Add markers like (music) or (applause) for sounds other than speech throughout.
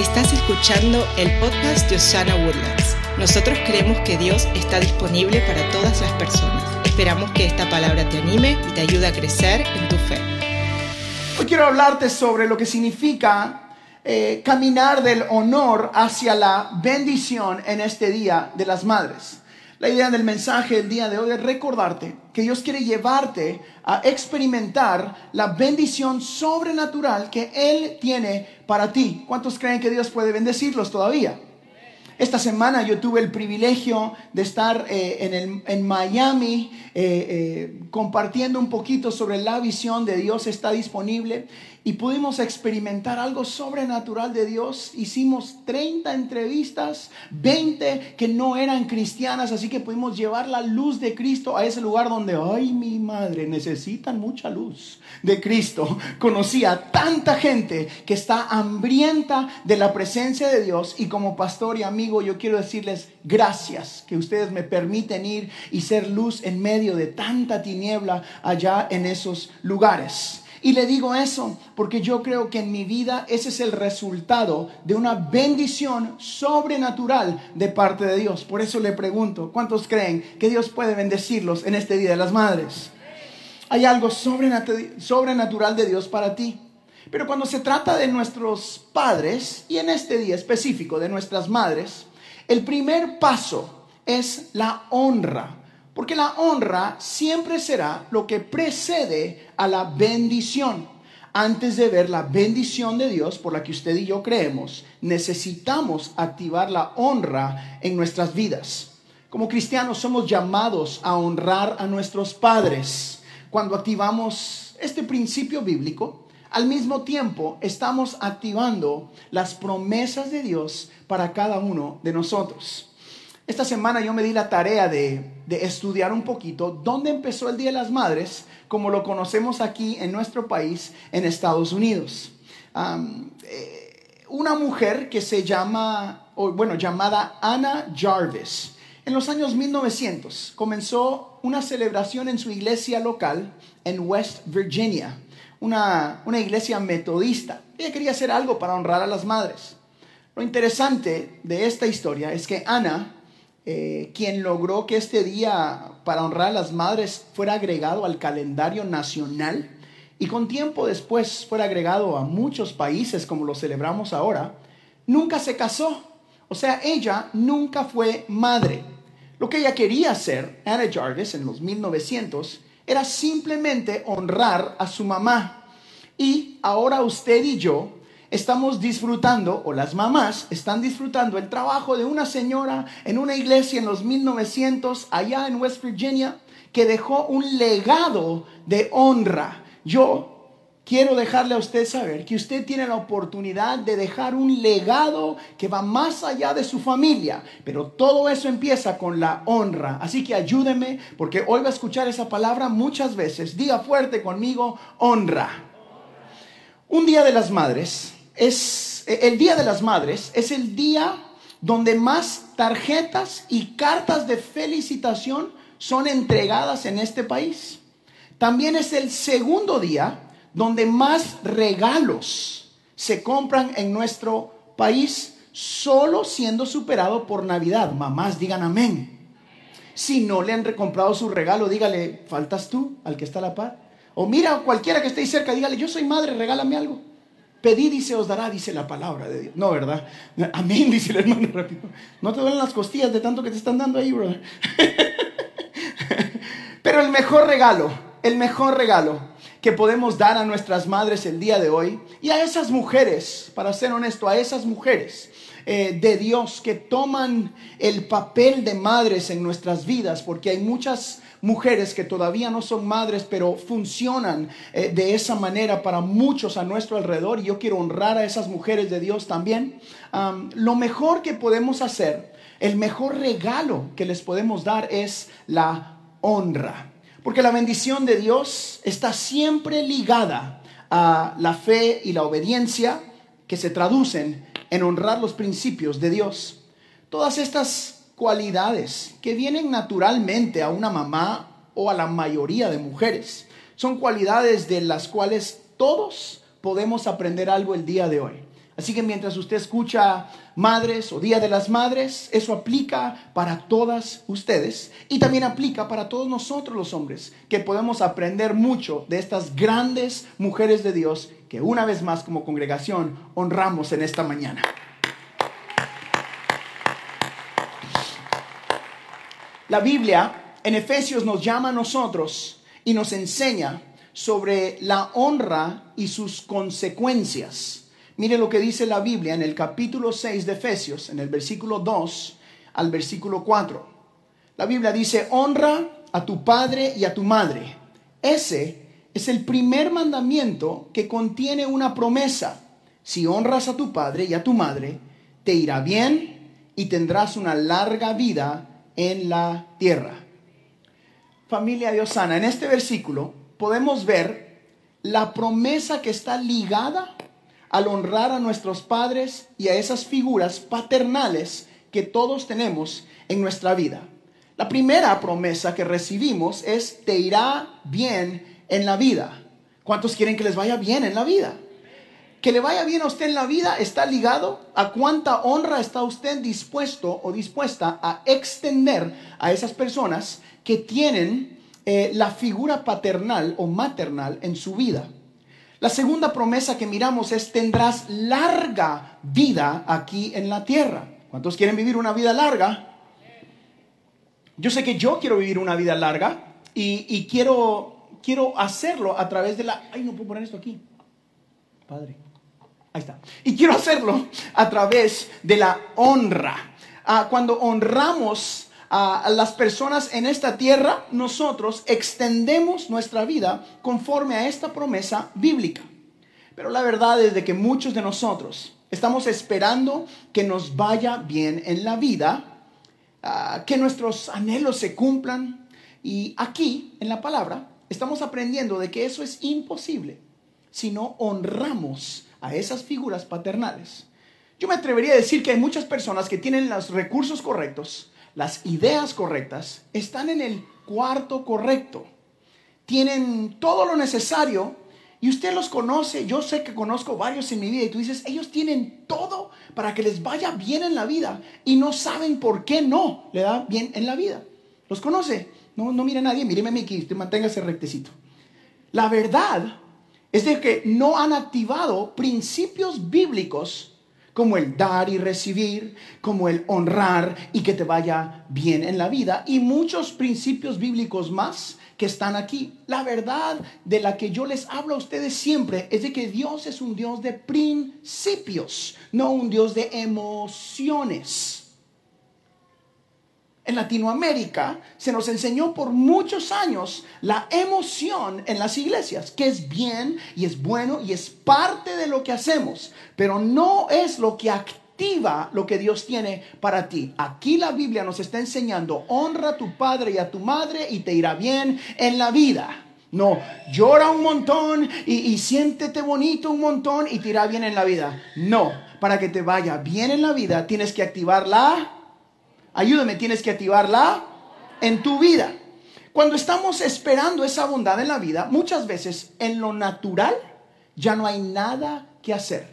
Estás escuchando el podcast de Osana Woodlands. Nosotros creemos que Dios está disponible para todas las personas. Esperamos que esta palabra te anime y te ayude a crecer en tu fe. Hoy quiero hablarte sobre lo que significa eh, caminar del honor hacia la bendición en este Día de las Madres. La idea del mensaje del día de hoy es recordarte que Dios quiere llevarte a experimentar la bendición sobrenatural que Él tiene para ti. ¿Cuántos creen que Dios puede bendecirlos todavía? Esta semana yo tuve el privilegio de estar eh, en, Miami eh, eh, compartiendo un poquito sobre la visión de Dios está disponible y pudimos experimentar algo sobrenatural de Dios. Hicimos 30 entrevistas, 20 que no eran cristianas, así que pudimos llevar la luz de Cristo a ese lugar donde, ay mi madre, necesitan mucha luz de Cristo. Conocí a tanta gente que está hambrienta de la presencia de Dios y como pastor y amigo yo quiero decirles gracias que ustedes me permiten ir y ser luz en medio de tanta tiniebla allá en esos lugares. Y le digo eso porque yo creo que en mi vida ese es el resultado de una bendición sobrenatural de parte de Dios. Por eso le pregunto, ¿cuántos creen que Dios puede bendecirlos en este Día de las Madres? Hay algo sobrenatural de Dios para ti. Pero cuando se trata de nuestros padres, y en este día específico de nuestras madres, el primer paso es la honra porque la honra siempre será lo que precede a la bendición. Antes de ver la bendición de Dios por la que usted y yo creemos, necesitamos activar la honra en nuestras vidas. Como cristianos somos llamados a honrar a nuestros padres. Cuando activamos este principio bíblico, al mismo tiempo estamos activando las promesas de Dios para cada uno de nosotros. Esta semana yo me di la tarea de, estudiar un poquito dónde empezó el Día de las Madres, como lo conocemos aquí en nuestro país, en Estados Unidos. Eh, una mujer que se llama, bueno, llamada Anna Jarvis, en los años 1900 comenzó una celebración en su iglesia local en West Virginia, una, una iglesia metodista. Ella quería hacer algo para honrar a las madres. Lo interesante de esta historia es que Ana eh, quien logró que este día para honrar a las madres fuera agregado al calendario nacional y con tiempo después fuera agregado a muchos países como lo celebramos ahora, nunca se casó. O sea, ella nunca fue madre. Lo que ella quería hacer, Anna Jarvis, en los 1900, era simplemente honrar a su mamá. Y ahora usted y yo estamos disfrutando, o las mamás están disfrutando el trabajo de una señora en una iglesia en los 1900 allá en West Virginia que dejó un legado de honra. Yo quiero dejarle a usted saber que usted tiene la oportunidad de dejar un legado que va más allá de su familia, pero todo eso empieza con la honra. Así que ayúdeme porque hoy va a escuchar esa palabra muchas veces. Diga fuerte conmigo, honra. Un día de las madres es el Día de las Madres, es el día donde más tarjetas y cartas de felicitación son entregadas en este país. También es el segundo día donde más regalos se compran en nuestro país, solo siendo superado por Navidad. Mamás, digan amén. Si no le han comprado su regalo, dígale, faltas tú al que está a la par. O mira, cualquiera que esté cerca, dígale, yo soy madre, regálame algo. Pedid y se os dará, dice la palabra de Dios. No, ¿verdad? Amén, dice el hermano (laughs) rápido. No te duelen las costillas de tanto que te están dando ahí, brother. (laughs) Pero el mejor regalo, el mejor regalo que podemos dar a nuestras madres el día de hoy y a esas mujeres, para ser honesto, a esas mujeres eh, de Dios que toman el papel de madres en nuestras vidas, porque hay muchas mujeres que todavía no son madres, pero funcionan eh, de esa manera para muchos a nuestro alrededor. Y yo quiero honrar a esas mujeres de Dios también. lo mejor que podemos hacer, el mejor regalo que les podemos dar es la honra. Porque la bendición de Dios está siempre ligada a la fe y la obediencia que se traducen en honrar los principios de Dios. Todas estas cualidades que vienen naturalmente a una mamá o a la mayoría de mujeres. Son cualidades de las cuales todos podemos aprender algo el día de hoy. Así que mientras usted escucha Madres o Día de las Madres, eso aplica para todas ustedes y también aplica para todos nosotros los hombres, que podemos aprender mucho de estas grandes mujeres de Dios que una vez más como congregación honramos en esta mañana. La Biblia en Efesios nos llama a nosotros y nos enseña sobre la honra y sus consecuencias. Mire lo que dice la Biblia en el capítulo 6 de Efesios, en el versículo 2 al versículo 4. La Biblia dice, honra a tu padre y a tu madre. Ese es el primer mandamiento que contiene una promesa. Si honras a tu padre y a tu madre, te irá bien y tendrás una larga vida en la tierra. Familia Diosana, en este versículo podemos ver la promesa que está ligada al honrar a nuestros padres y a esas figuras paternales que todos tenemos en nuestra vida. La primera promesa que recibimos es, te irá bien en la vida. ¿Cuántos quieren que les vaya bien en la vida? Que le vaya bien a usted en la vida está ligado a cuánta honra está usted dispuesto o dispuesta a extender a esas personas que tienen eh, la figura paternal o maternal en su vida. La segunda promesa que miramos es tendrás larga vida aquí en la tierra. ¿Cuántos quieren vivir una vida larga? Yo sé que yo quiero vivir una vida larga y, quiero, quiero hacerlo a través de la... Ay, no puedo poner esto aquí. Padre. Ahí está. Y quiero hacerlo a través de la honra. Ah, cuando honramos a las personas en esta tierra, nosotros extendemos nuestra vida conforme a esta promesa bíblica. Pero la verdad es de que muchos de nosotros estamos esperando que nos vaya bien en la vida, ah, que nuestros anhelos se cumplan. Y aquí, en la palabra, estamos aprendiendo de que eso es imposible si no honramos a esas figuras paternales. Yo me atrevería a decir que hay muchas personas que tienen los recursos correctos, las ideas correctas, están en el cuarto correcto. Tienen todo lo necesario y usted los conoce. Yo sé que conozco varios en mi vida y tú dices, ellos tienen todo para que les vaya bien en la vida y no saben por qué no le da bien en la vida. ¿Los conoce? No, no mire a nadie, míreme a mí que usted manténgase rectecito. La verdad es de que no han activado principios bíblicos como el dar y recibir, como el honrar y que te vaya bien en la vida y muchos principios bíblicos más que están aquí. La verdad de la que yo les hablo a ustedes siempre es de que Dios es un Dios de principios, no un Dios de emociones en Latinoamérica se nos enseñó por muchos años la emoción en las iglesias, que es bien y es bueno y es parte de lo que hacemos, pero no es lo que activa lo que Dios tiene para ti. Aquí la Biblia nos está enseñando, honra a tu padre y a tu madre y te irá bien en la vida. No, llora un montón y, y siéntete bonito un montón y te irá bien en la vida. No, para que te vaya bien en la vida tienes que activar la Ayúdame, tienes que activarla en tu vida. Cuando estamos esperando esa bondad en la vida, muchas veces en lo natural ya no hay nada que hacer.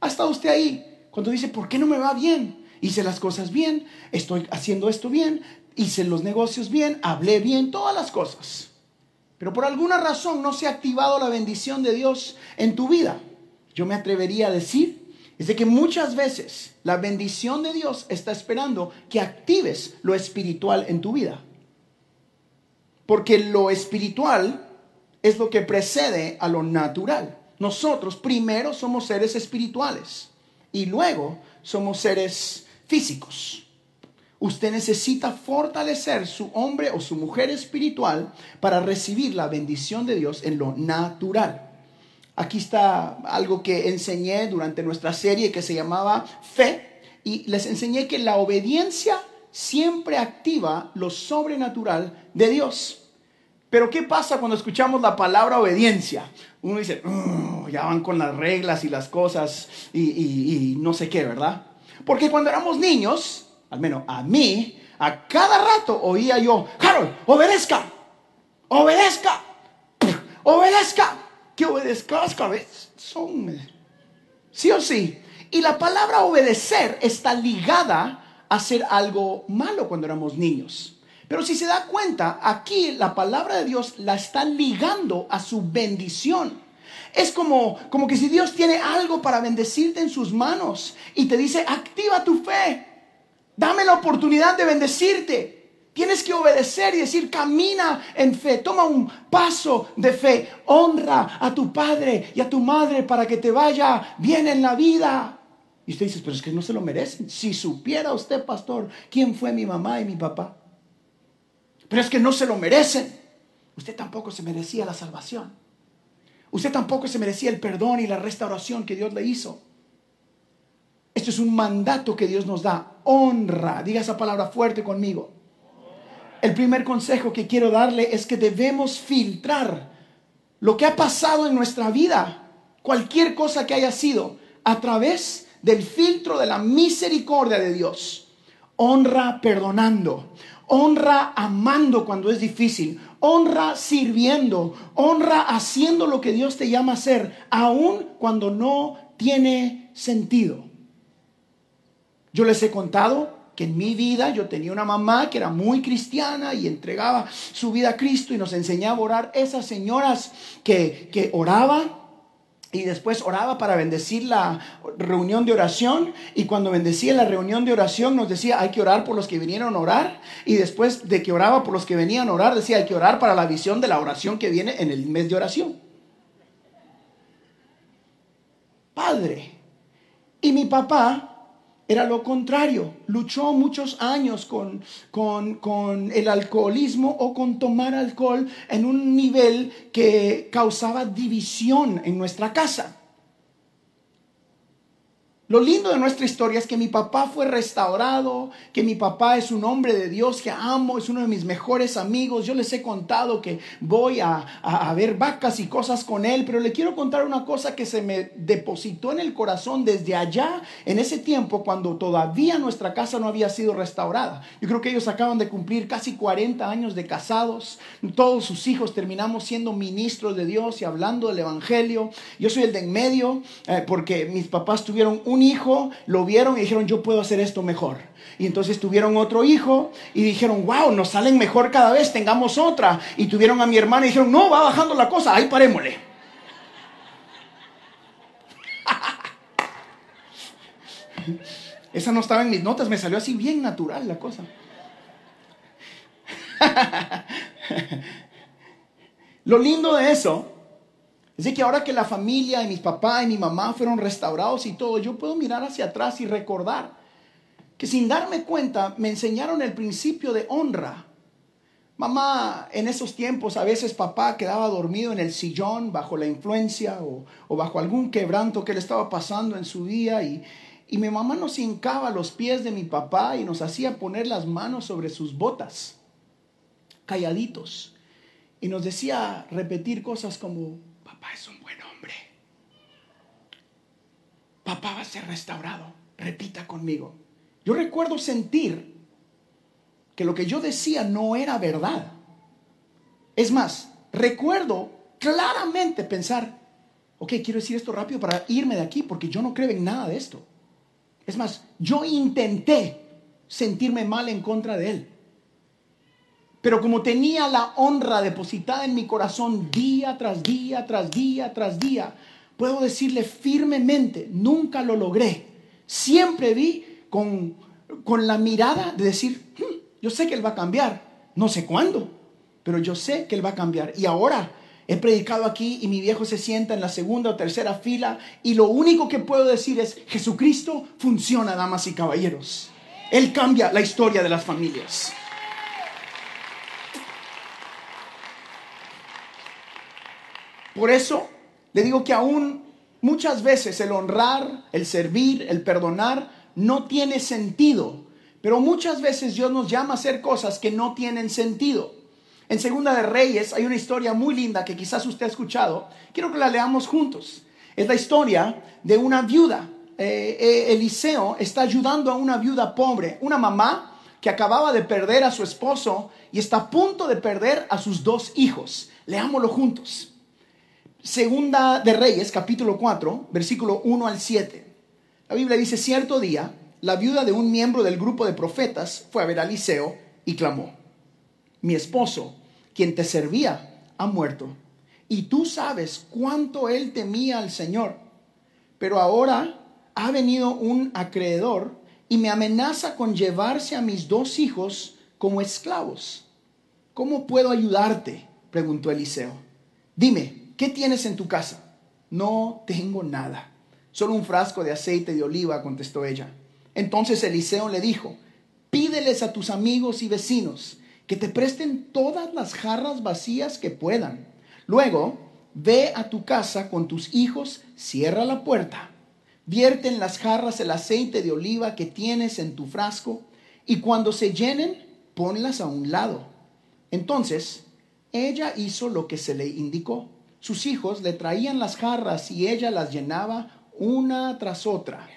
¿Ha estado usted ahí? Cuando dice, ¿por qué no me va bien? Hice las cosas bien, estoy haciendo esto bien, hice los negocios bien, hablé bien, todas las cosas. Pero por alguna razón no se ha activado la bendición de Dios en tu vida. Yo me atrevería a decir es de que muchas veces la bendición de Dios está esperando que actives lo espiritual en tu vida. Porque lo espiritual es lo que precede a lo natural. Nosotros primero somos seres espirituales y luego somos seres físicos. Usted necesita fortalecer su hombre o su mujer espiritual para recibir la bendición de Dios en lo natural. Aquí está algo que enseñé durante nuestra serie que se llamaba Fe y les enseñé que la obediencia siempre activa lo sobrenatural de Dios. Pero ¿qué pasa cuando escuchamos la palabra obediencia? Uno dice, ya van con las reglas y las cosas y, y no sé qué, ¿verdad? Porque cuando éramos niños, al menos a mí, a cada rato oía yo, Harold, obedezca, obedezca, obedezca que obedezcas cabezón. Sí o sí. Y la palabra obedecer está ligada a hacer algo malo cuando éramos niños. Pero si se da cuenta, aquí la palabra de Dios la está ligando a su bendición. Es como, como que si Dios tiene algo para bendecirte en sus manos y te dice, activa tu fe, dame la oportunidad de bendecirte. Tienes que obedecer y decir, camina en fe, toma un paso de fe, honra a tu padre y a tu madre para que te vaya bien en la vida. Y usted dice, pero es que no se lo merecen. Si supiera usted, pastor, quién fue mi mamá y mi papá. Pero es que no se lo merecen. Usted tampoco se merecía la salvación. Usted tampoco se merecía el perdón y la restauración que Dios le hizo. Esto es un mandato que Dios nos da. Honra. Diga esa palabra fuerte conmigo el primer consejo que quiero darle es que debemos filtrar lo que ha pasado en nuestra vida, cualquier cosa que haya sido, a través del filtro de la misericordia de Dios. Honra perdonando, honra amando cuando es difícil, honra sirviendo, honra haciendo lo que Dios te llama a hacer, aun cuando no tiene sentido. Yo les he contado que en mi vida yo tenía una mamá que era muy cristiana y entregaba su vida a Cristo y nos enseñaba a orar. Esas señoras que, que oraba y después oraba para bendecir la reunión de oración. Y cuando bendecía la reunión de oración nos decía, hay que orar por los que vinieron a orar. Y después de que oraba por los que venían a orar, decía, hay que orar para la visión de la oración que viene en el mes de oración. Padre. Y mi papá era lo contrario. Luchó muchos años con, con, el alcoholismo o con tomar alcohol en un nivel que causaba división en nuestra casa. Lo lindo de nuestra historia es que mi papá fue restaurado, que mi papá es un hombre de Dios que amo, es uno de mis mejores amigos. Yo les he contado que voy a, a, ver vacas y cosas con él, pero le quiero contar una cosa que se me depositó en el corazón desde allá, en ese tiempo, cuando todavía nuestra casa no había sido restaurada. Yo creo que ellos acaban de cumplir casi 40 años de casados. Todos sus hijos terminamos siendo ministros de Dios y hablando del Evangelio. Yo soy el de en medio eh, porque mis papás tuvieron un hijo, lo vieron y dijeron, yo puedo hacer esto mejor. Y entonces tuvieron otro hijo y dijeron, wow, nos salen mejor cada vez, tengamos otra. Y tuvieron a mi hermana y dijeron, no, va bajando la cosa, ahí parémosle. Esa no estaba en mis notas, me salió así bien natural la cosa. (laughs) Lo lindo de eso Así que ahora que la familia y mis papás y mi mamá fueron restaurados y todo, yo puedo mirar hacia atrás y recordar que sin darme cuenta me enseñaron el principio de honra. Mamá, en esos tiempos a veces papá quedaba dormido en el sillón bajo la influencia o, bajo algún quebranto que le estaba pasando en su día y, y mi mamá nos hincaba los pies de mi papá y nos hacía poner las manos sobre sus botas, calladitos, y nos decía repetir cosas como, papá es un buen hombre. Papá va a ser restaurado. Repita conmigo. Yo recuerdo sentir que lo que yo decía no era verdad. Es más, recuerdo claramente pensar, ok, quiero decir esto rápido para irme de aquí porque yo no creo en nada de esto. Es más, yo intenté sentirme mal en contra de él. Pero como tenía la honra depositada en mi corazón día tras día, tras día, tras día, puedo decirle firmemente, nunca lo logré. Siempre vi con, con la mirada de decir, hmm, yo sé que Él va a cambiar, no sé cuándo, pero yo sé que Él va a cambiar. Y ahora he predicado aquí y mi viejo se sienta en la segunda o tercera fila y lo único que puedo decir es, Jesucristo funciona, damas y caballeros. Él cambia la historia de las familias. Por eso le digo que aún muchas veces el honrar, el servir, el perdonar no tiene sentido. Pero muchas veces Dios nos llama a hacer cosas que no tienen sentido. En Segunda de Reyes hay una historia muy linda que quizás usted ha escuchado. Quiero que la leamos juntos. Es la historia de una viuda. Eh, eh, Eliseo está ayudando a una viuda pobre, una mamá que acababa de perder a su esposo y está a punto de perder a sus dos hijos. Leámoslo juntos. Segunda de Reyes, capítulo 4, versículo 1 al 7. La Biblia dice, cierto día, la viuda de un miembro del grupo de profetas fue a ver a Eliseo y clamó, mi esposo, quien te servía, ha muerto, y tú sabes cuánto él temía al Señor. Pero ahora ha venido un acreedor y me amenaza con llevarse a mis dos hijos como esclavos. ¿Cómo puedo ayudarte? preguntó Eliseo. Dime, ¿qué tienes en tu casa? No tengo nada, solo un frasco de aceite de oliva, contestó ella. Entonces Eliseo le dijo, pídeles a tus amigos y vecinos que te presten todas las jarras vacías que puedan. Luego, ve a tu casa con tus hijos, cierra la puerta, vierte en las jarras el aceite de oliva que tienes en tu frasco y cuando se llenen, ponlas a un lado. Entonces, ella hizo lo que se le indicó. Sus hijos le traían las jarras y ella las llenaba una tras otra.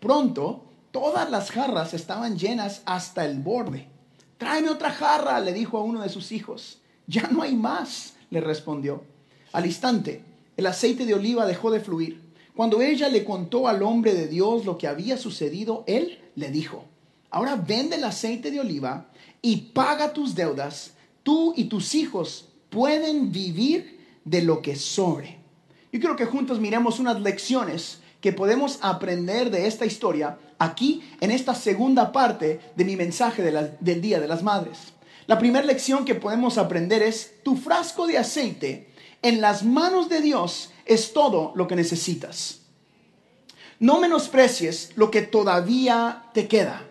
Pronto, todas las jarras estaban llenas hasta el borde. Tráeme otra jarra, le dijo a uno de sus hijos. Ya no hay más, le respondió. Al instante, el aceite de oliva dejó de fluir. Cuando ella le contó al hombre de Dios lo que había sucedido, él le dijo, ahora vende el aceite de oliva y paga tus deudas. Tú y tus hijos pueden vivir de lo que sobre. Yo quiero que juntos miremos unas lecciones que podemos aprender de esta historia aquí en esta segunda parte de mi mensaje del Día de las Madres. La primera lección que podemos aprender es, tu frasco de aceite en las manos de Dios es todo lo que necesitas. No menosprecies lo que todavía te queda.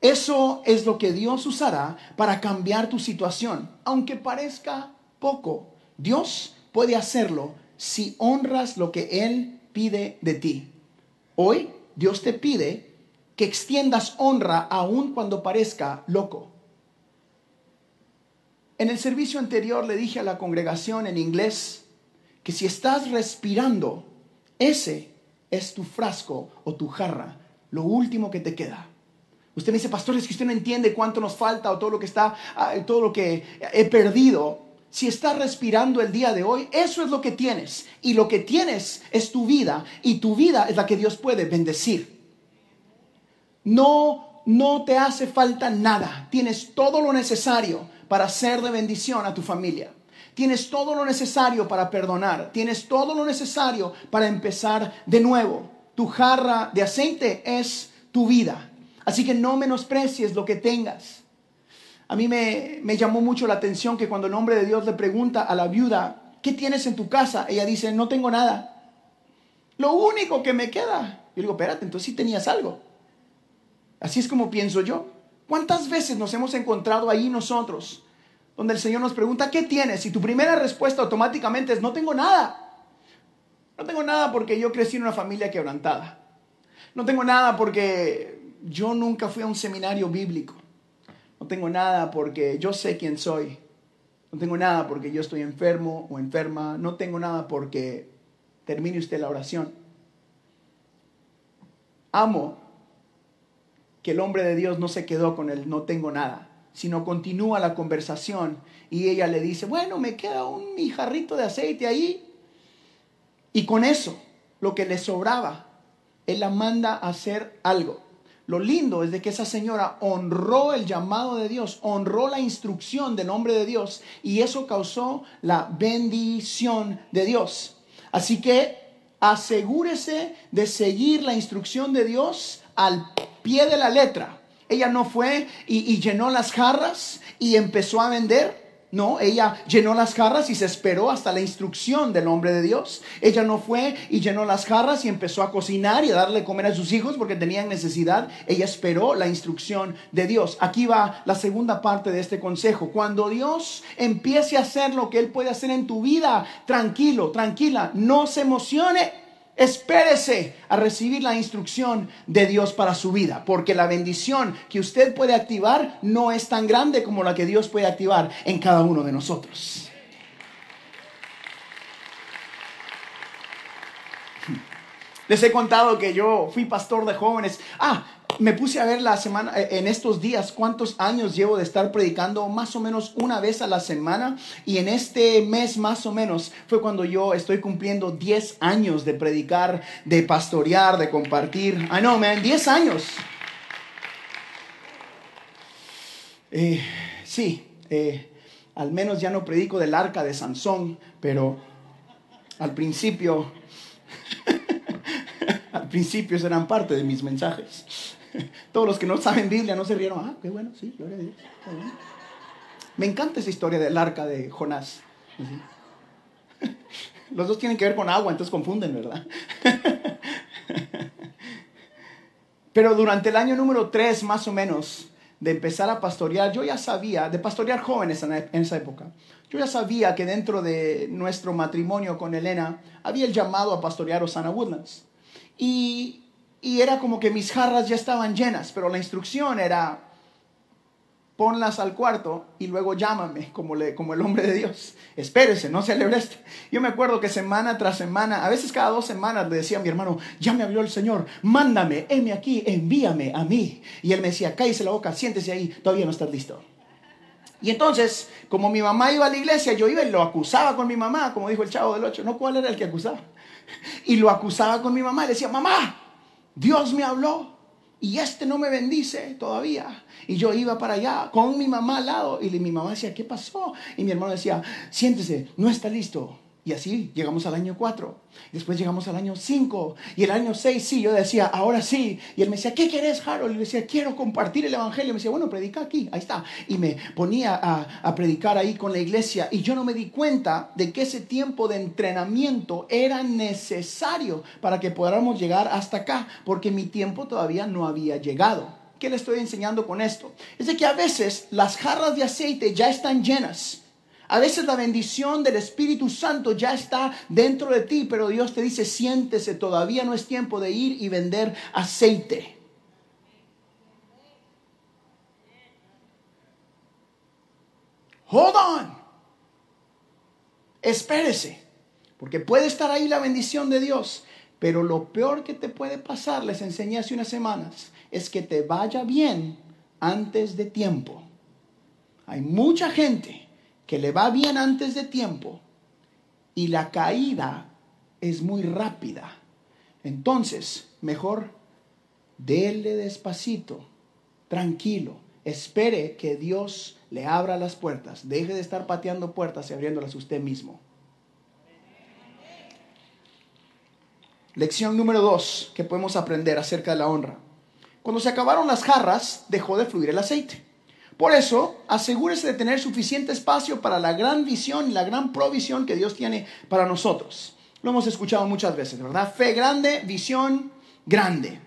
Eso es lo que Dios usará para cambiar tu situación, aunque parezca poco. Dios puede hacerlo si honras lo que Él pide de ti. Hoy Dios te pide que extiendas honra aun cuando parezca loco. En el servicio anterior le dije a la congregación en inglés que si estás respirando, ese es tu frasco o tu jarra, lo último que te queda. Usted me dice, pastor, es que usted no entiende cuánto nos falta o todo lo que está, ah, todo lo que he perdido. Si estás respirando el día de hoy, eso es lo que tienes. Y lo que tienes es tu vida. Y tu vida es la que Dios puede bendecir. No, no te hace falta nada. Tienes todo lo necesario para ser de bendición a tu familia. Tienes todo lo necesario para perdonar. Tienes todo lo necesario para empezar de nuevo. Tu jarra de aceite es tu vida. Así que no menosprecies lo que tengas. A mí me, me, llamó mucho la atención que cuando el hombre de Dios le pregunta a la viuda, ¿qué tienes en tu casa? Ella dice, no tengo nada. Lo único que me queda. Yo digo, espérate, entonces sí tenías algo. Así es como pienso yo. ¿Cuántas veces nos hemos encontrado ahí nosotros, donde el Señor nos pregunta, ¿qué tienes? Y tu primera respuesta automáticamente es, no tengo nada. No tengo nada porque yo crecí en una familia quebrantada. No tengo nada porque yo nunca fui a un seminario bíblico. No tengo nada porque yo sé quién soy. No tengo nada porque yo estoy enfermo o enferma. No tengo nada porque termine usted la oración. Amo que el hombre de Dios no se quedó con el no tengo nada, sino continúa la conversación y ella le dice, bueno, me queda un jarrito de aceite ahí. Y con eso, lo que le sobraba, él la manda a hacer algo. Lo lindo es de que esa señora honró el llamado de Dios, honró la instrucción del hombre de Dios y eso causó la bendición de Dios. Así que asegúrese de seguir la instrucción de Dios al pie de la letra. Ella no fue y, llenó las jarras y empezó a vender. No, ella llenó las jarras y se esperó hasta la instrucción del hombre de Dios. Ella no fue y llenó las jarras y empezó a cocinar y a darle comer a sus hijos porque tenían necesidad. Ella esperó la instrucción de Dios. Aquí va la segunda parte de este consejo. Cuando Dios empiece a hacer lo que Él puede hacer en tu vida, tranquilo, tranquila, no se emocione Espérese a recibir la instrucción de Dios para su vida, porque la bendición que usted puede activar no es tan grande como la que Dios puede activar en cada uno de nosotros. Les he contado que yo fui pastor de jóvenes. Ah, me puse a ver la semana, eh, en estos días, cuántos años llevo de estar predicando más o menos una vez a la semana. Y en este mes más o menos fue cuando yo estoy cumpliendo 10 años de predicar, de pastorear, de compartir. I know, man, 10 años. Eh, sí, eh, al menos ya no predico del arca de Sansón, pero al principio, (laughs) al principio eran parte de mis mensajes. (laughs) Todos los que no saben Biblia no se rieron. Ah, qué bueno, sí, gloria a Dios. Me encanta esa historia del arca de Jonás. (laughs) Los dos tienen que ver con agua, entonces confunden, ¿verdad? (laughs) Pero durante el año número 3, más o menos, de empezar a pastorear, yo ya sabía, de pastorear jóvenes en esa época, yo ya sabía que dentro de nuestro matrimonio con Elena había el llamado a pastorear Osana Woodlands. Y y era como que mis jarras ya estaban llenas, pero la instrucción era ponlas al cuarto y luego llámame como, le, como el hombre de Dios. Espérese, no celebre esto. Yo me acuerdo que semana tras semana, a veces cada dos semanas le decía a mi hermano, ya me abrió el Señor, mándame, heme aquí, envíame a mí. Y él me decía, cállese la boca, siéntese ahí, todavía no estás listo. Y entonces, como mi mamá iba a la iglesia, yo iba y lo acusaba con mi mamá, como dijo el chavo del ocho, no, ¿cuál era el que acusaba? Y lo acusaba con mi mamá, le decía, mamá, Dios me habló y este no me bendice todavía. Y yo iba para allá con mi mamá al lado y mi mamá decía, ¿qué pasó? Y mi hermano decía, siéntese, no está listo. Y así llegamos al año 4. Después llegamos al año 5. Y el año 6 sí, yo decía, ahora sí. Y él me decía, ¿qué querés, Harold? Y le decía, quiero compartir el Evangelio. Me decía, bueno, predica aquí, ahí está. Y me ponía a, a predicar ahí con la iglesia. Y yo no me di cuenta de que ese tiempo de entrenamiento era necesario para que podamos llegar hasta acá. Porque mi tiempo todavía no había llegado. ¿Qué le estoy enseñando con esto? Es de que a veces las jarras de aceite ya están llenas a veces la bendición del Espíritu Santo ya está dentro de ti, pero Dios te dice, siéntese, todavía no es tiempo de ir y vender aceite. Hold on. Espérese, porque puede estar ahí la bendición de Dios, pero lo peor que te puede pasar, les enseñé hace unas semanas, es que te vaya bien antes de tiempo. Hay mucha gente que le va bien antes de tiempo y la caída es muy rápida. Entonces, mejor dele despacito, tranquilo, espere que Dios le abra las puertas, deje de estar pateando puertas y abriéndolas usted mismo. Lección número dos que podemos aprender acerca de la honra. Cuando se acabaron las jarras, dejó de fluir el aceite. Por eso, asegúrese de tener suficiente espacio para la gran visión y la gran provisión que Dios tiene para nosotros. Lo hemos escuchado muchas veces, ¿verdad? Fe grande, visión grande.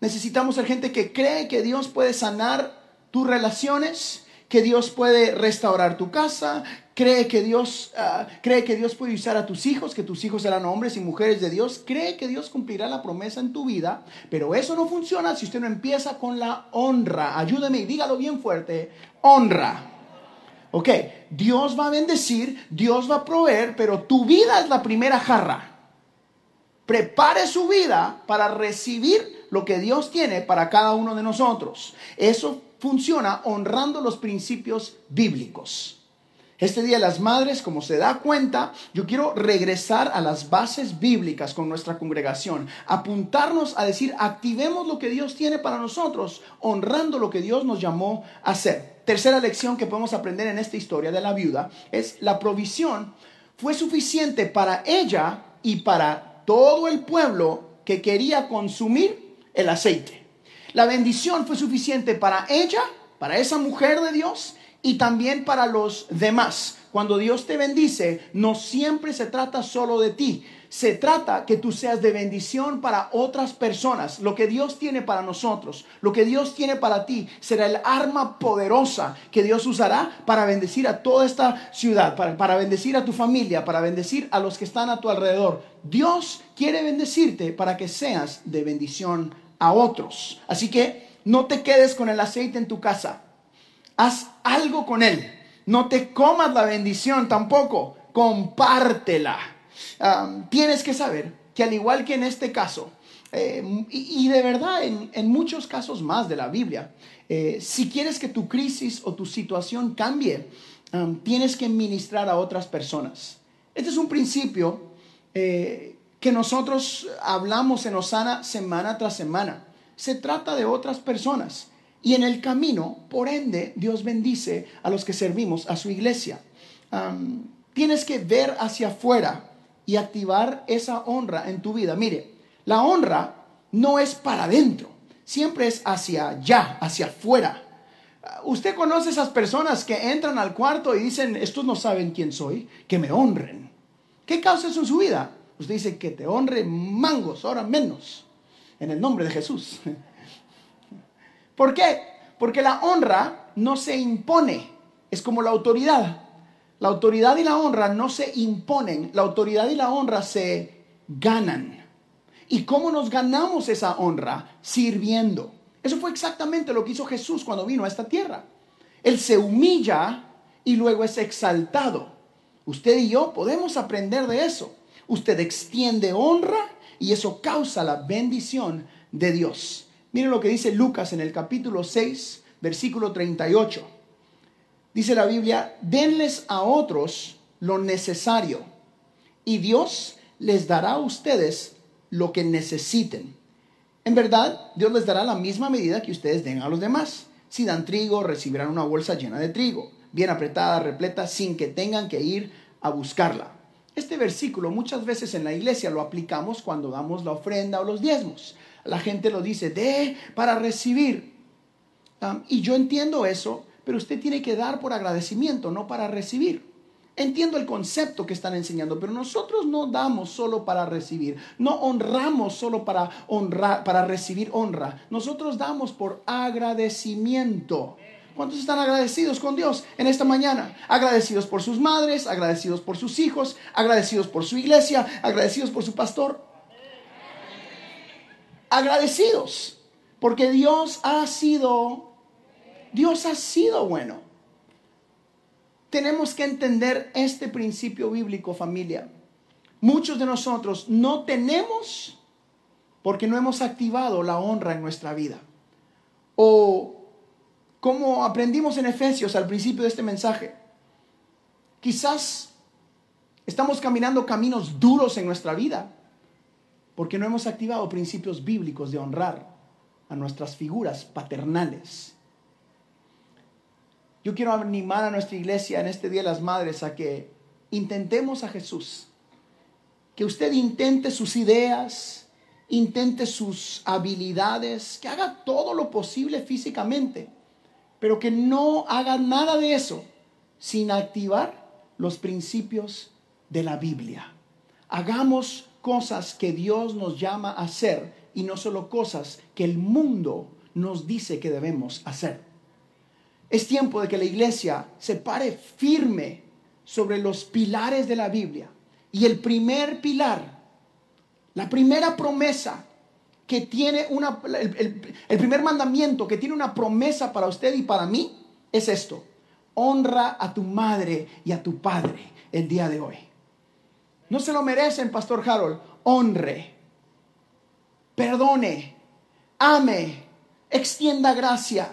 Necesitamos ser gente que cree que Dios puede sanar tus relaciones, que Dios puede restaurar tu casa, cree que Dios ah, cree que Dios puede usar a tus hijos, que tus hijos serán hombres y mujeres de Dios, cree que Dios cumplirá la promesa en tu vida, pero eso no funciona si usted no empieza con la honra. Ayúdeme, dígalo bien fuerte, honra. Ok, Dios va a bendecir, Dios va a proveer, pero tu vida es la primera jarra. Prepare su vida para recibir lo que Dios tiene para cada uno de nosotros. Eso funciona honrando los principios bíblicos. Este Día las Madres, como se da cuenta, yo quiero regresar a las bases bíblicas con nuestra congregación, apuntarnos a decir, activemos lo que Dios tiene para nosotros, honrando lo que Dios nos llamó a hacer. Tercera lección que podemos aprender en esta historia de la viuda es la provisión fue suficiente para ella y para todo el pueblo que quería consumir el aceite. La bendición fue suficiente para ella, para esa mujer de Dios y también para los demás. Cuando Dios te bendice, no siempre se trata solo de ti. Se trata que tú seas de bendición para otras personas. Lo que Dios tiene para nosotros, lo que Dios tiene para ti, será el arma poderosa que Dios usará para bendecir a toda esta ciudad, para, para bendecir a tu familia, para bendecir a los que están a tu alrededor. Dios quiere bendecirte para que seas de bendición a otros. Así que no te quedes con el aceite en tu casa. Haz algo con él. No te comas la bendición tampoco. Compártela. tienes que saber que al igual que en este caso, eh, y, de verdad en, muchos casos más de la Biblia, eh, si quieres que tu crisis o tu situación cambie, tienes que ministrar a otras personas. Este es un principio eh, que nosotros hablamos en Osana semana tras semana. Se trata de otras personas. Y en el camino, por ende, Dios bendice a los que servimos a su iglesia. Tienes que ver hacia afuera y activar esa honra en tu vida. Mire, la honra no es para adentro, siempre es hacia allá, hacia afuera. Usted conoce esas personas que entran al cuarto y dicen, estos no saben quién soy, que me honren. ¿Qué causa eso en su vida? Usted dice que te honre mangos, ahora menos, en el nombre de Jesús. (laughs) ¿Por qué? Porque la honra no se impone, es como la autoridad. La autoridad y la honra no se imponen, la autoridad y la honra se ganan. ¿Y cómo nos ganamos esa honra? Sirviendo. Eso fue exactamente lo que hizo Jesús cuando vino a esta tierra. Él se humilla y luego es exaltado. Usted y yo podemos aprender de eso. Usted extiende honra y eso causa la bendición de Dios. Miren lo que dice Lucas en el capítulo 6, versículo 38 dice la Biblia, denles a otros lo necesario y Dios les dará a ustedes lo que necesiten. En verdad, Dios les dará la misma medida que ustedes den a los demás. Si dan trigo, recibirán una bolsa llena de trigo, bien apretada, repleta, sin que tengan que ir a buscarla. Este versículo muchas veces en la iglesia lo aplicamos cuando damos la ofrenda o los diezmos. La gente lo dice, de para recibir. y yo entiendo eso pero usted tiene que dar por agradecimiento, no para recibir. Entiendo el concepto que están enseñando, pero nosotros no damos solo para recibir, no honramos solo para honrar, para recibir honra. Nosotros damos por agradecimiento. ¿Cuántos están agradecidos con Dios en esta mañana? Agradecidos por sus madres, agradecidos por sus hijos, agradecidos por su iglesia, agradecidos por su pastor. Agradecidos, porque Dios ha sido Dios ha sido bueno. Tenemos que entender este principio bíblico, familia. Muchos de nosotros no tenemos porque no hemos activado la honra en nuestra vida. O como aprendimos en Efesios al principio de este mensaje, quizás estamos caminando caminos duros en nuestra vida porque no hemos activado principios bíblicos de honrar a nuestras figuras paternales yo quiero animar a nuestra iglesia en este Día de las Madres a que intentemos a Jesús. Que usted intente sus ideas, intente sus habilidades, que haga todo lo posible físicamente, pero que no haga nada de eso sin activar los principios de la Biblia. Hagamos cosas que Dios nos llama a hacer y no solo cosas que el mundo nos dice que debemos hacer. Es tiempo de que la iglesia se pare firme sobre los pilares de la Biblia. Y el primer pilar, la primera promesa que tiene una, el, el, primer mandamiento que tiene una promesa para usted y para mí es esto. Honra a tu madre y a tu padre el día de hoy. No se lo merecen, Pastor Harold. Honre, perdone, ame, extienda gracia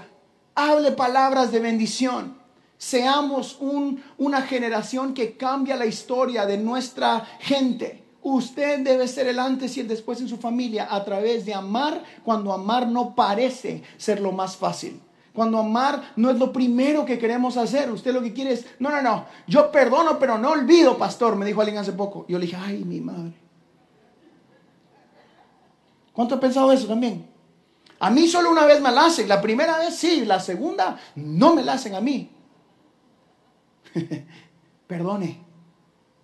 hable palabras de bendición. Seamos una generación que cambia la historia de nuestra gente. Usted debe ser el antes y el después en su familia a través de amar cuando amar no parece ser lo más fácil. Cuando amar no es lo primero que queremos hacer. Usted lo que quiere es, no, no, no, yo perdono, pero no olvido, pastor, me dijo alguien hace poco. Yo le dije, ay, mi madre. ¿Cuánto ha pensado eso también? A mí solo una vez me la hacen. La primera vez sí, la segunda no me la hacen a mí. (laughs) Perdone,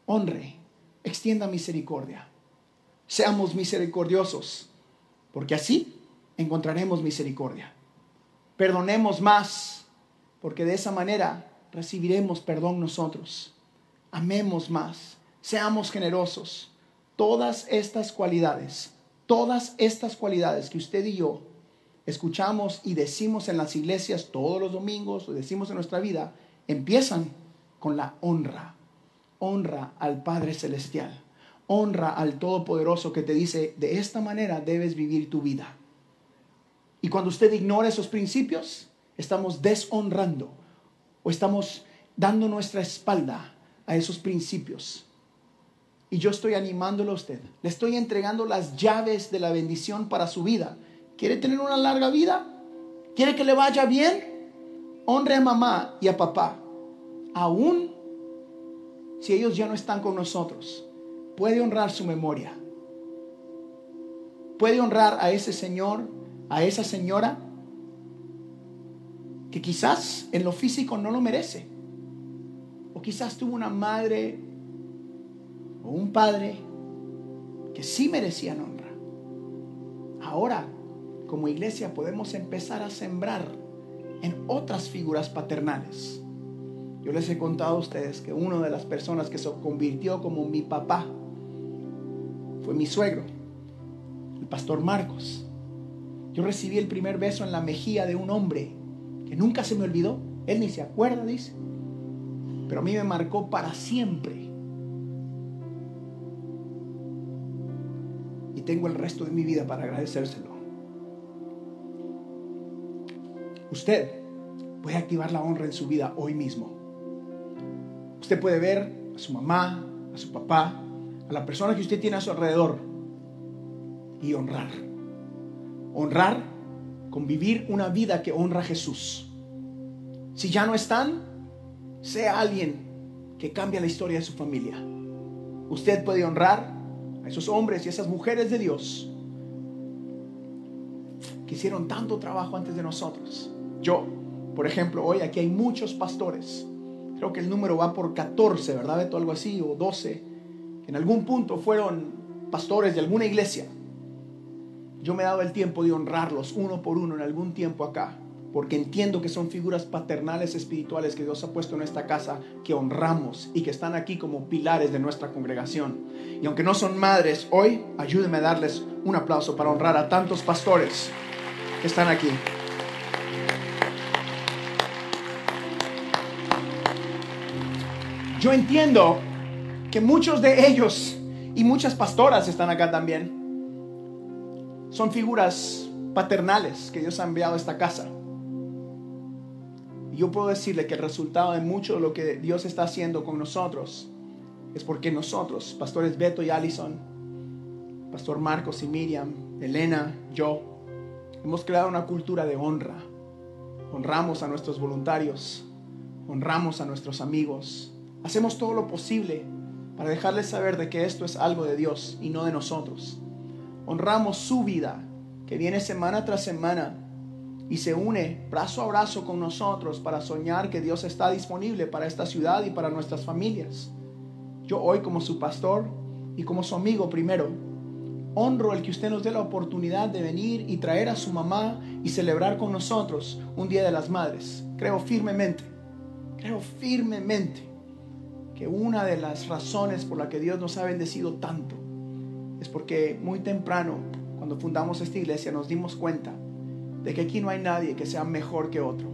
honre, extienda misericordia. Seamos misericordiosos, porque así encontraremos misericordia. Perdonemos más, porque de esa manera recibiremos perdón nosotros. Amemos más, seamos generosos. Todas estas cualidades, todas estas cualidades que usted y yo escuchamos y decimos en las iglesias todos los domingos, o decimos en nuestra vida, empiezan con la honra. Honra al Padre Celestial. honra al Todopoderoso que te dice, de esta manera debes vivir tu vida. Y cuando usted ignora esos principios, estamos deshonrando o estamos dando nuestra espalda a esos principios. Y yo estoy animándolo a usted. Le estoy entregando las llaves de la bendición para su vida. ¿Quiere tener una larga vida? ¿Quiere que le vaya bien? Honre a mamá y a papá. Aún si ellos ya no están con nosotros, puede honrar su memoria. Puede honrar a ese señor, a esa señora, que quizás en lo físico no lo merece. O quizás tuvo una madre o un padre que sí merecían honra. Ahora, como iglesia, podemos empezar a sembrar en otras figuras paternales. Yo les he contado a ustedes que una de las personas que se convirtió como mi papá fue mi suegro, el pastor Marcos. Yo recibí el primer beso en la mejilla de un hombre que nunca se me olvidó. Él ni se acuerda, dice. Pero a mí me marcó para siempre. Y tengo el resto de mi vida para agradecérselo. Usted puede activar la honra en su vida hoy mismo. Usted puede ver a su mamá, a su papá, a la persona que usted tiene a su alrededor y honrar. Honrar con vivir una vida que honra a Jesús. Si ya no están, sea alguien que cambie la historia de su familia. Usted puede honrar a esos hombres y esas mujeres de Dios que hicieron tanto trabajo antes de nosotros. Yo, por ejemplo, hoy aquí hay muchos pastores. Creo que el número va por 14, ¿verdad? Beto? Algo así, o 12 en algún punto fueron pastores de alguna iglesia, yo me he dado el tiempo de honrarlos uno por uno en algún tiempo acá, porque entiendo que son figuras paternales espirituales que Dios ha puesto en esta casa, que honramos y que están aquí como pilares de nuestra congregación. Y aunque no son madres, hoy ayúdenme a darles un aplauso para honrar a tantos pastores que están aquí. Yo entiendo que muchos de ellos y muchas pastoras están acá también. Son figuras paternales que Dios ha enviado a esta casa. Y yo puedo decirle que el resultado de mucho de lo que Dios está haciendo con nosotros es porque nosotros, pastores Beto y Allison, pastor Marcos y Miriam, Elena, yo, hemos creado una cultura de honra. Honramos a nuestros voluntarios, honramos a nuestros amigos, hacemos todo lo posible para dejarles saber de que esto es algo de Dios y no de nosotros. Honramos su vida, que viene semana tras semana y se une brazo a brazo con nosotros para soñar que Dios está disponible para esta ciudad y para nuestras familias. Yo hoy como su pastor y como su amigo primero, honro el que usted nos dé la oportunidad de venir y traer a su mamá y celebrar con nosotros un Día de las Madres. Creo firmemente, creo firmemente que una de las razones por la que Dios nos ha bendecido tanto es porque muy temprano, cuando fundamos esta iglesia, nos dimos cuenta de que aquí no hay nadie que sea mejor que otro.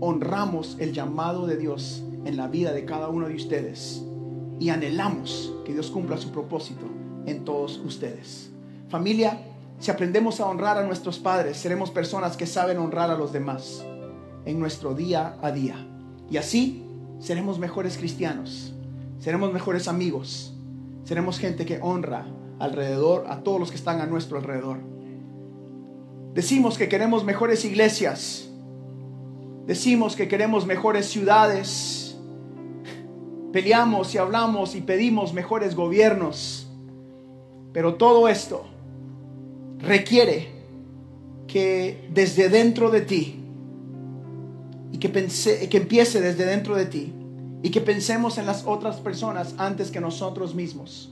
Honramos el llamado de Dios en la vida de cada uno de ustedes y anhelamos que Dios cumpla su propósito en todos ustedes. Familia, si aprendemos a honrar a nuestros padres, seremos personas que saben honrar a los demás en nuestro día a día. Y así seremos mejores cristianos, seremos mejores amigos, seremos gente que honra alrededor a todos los que están a nuestro alrededor. Decimos que queremos mejores iglesias, decimos que queremos mejores ciudades, peleamos y hablamos y pedimos mejores gobiernos, pero todo esto requiere que desde dentro de ti y que, pense, que empiece desde dentro de ti y que pensemos en las otras personas antes que nosotros mismos.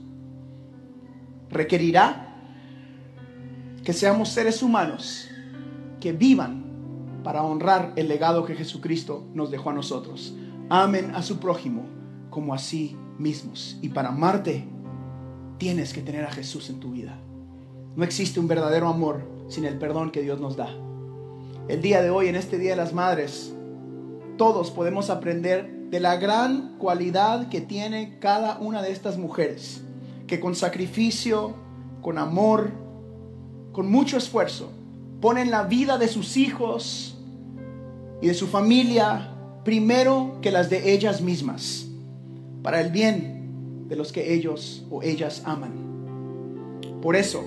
Requerirá que seamos seres humanos que vivan para honrar el legado que Jesucristo nos dejó a nosotros. Amen a su prójimo como a sí mismos. Y para amarte, tienes que tener a Jesús en tu vida. No existe un verdadero amor sin el perdón que Dios nos da. El día de hoy, en este Día de las Madres, todos podemos aprender de la gran cualidad que tiene cada una de estas mujeres, que con sacrificio, con amor, con mucho esfuerzo, ponen la vida de sus hijos y de su familia primero que las de ellas mismas, para el bien de los que ellos o ellas aman. Por eso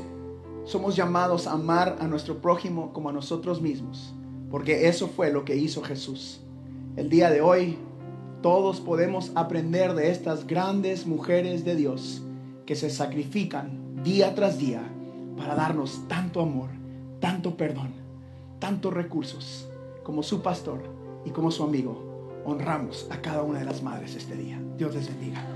somos llamados a amar a nuestro prójimo como a nosotros mismos, porque eso fue lo que hizo Jesús. El día de hoy todos podemos aprender de estas grandes mujeres de Dios que se sacrifican día tras día para darnos tanto amor, tanto perdón, tantos recursos como su pastor y como su amigo. Honramos a cada una de las madres este día. Dios les bendiga.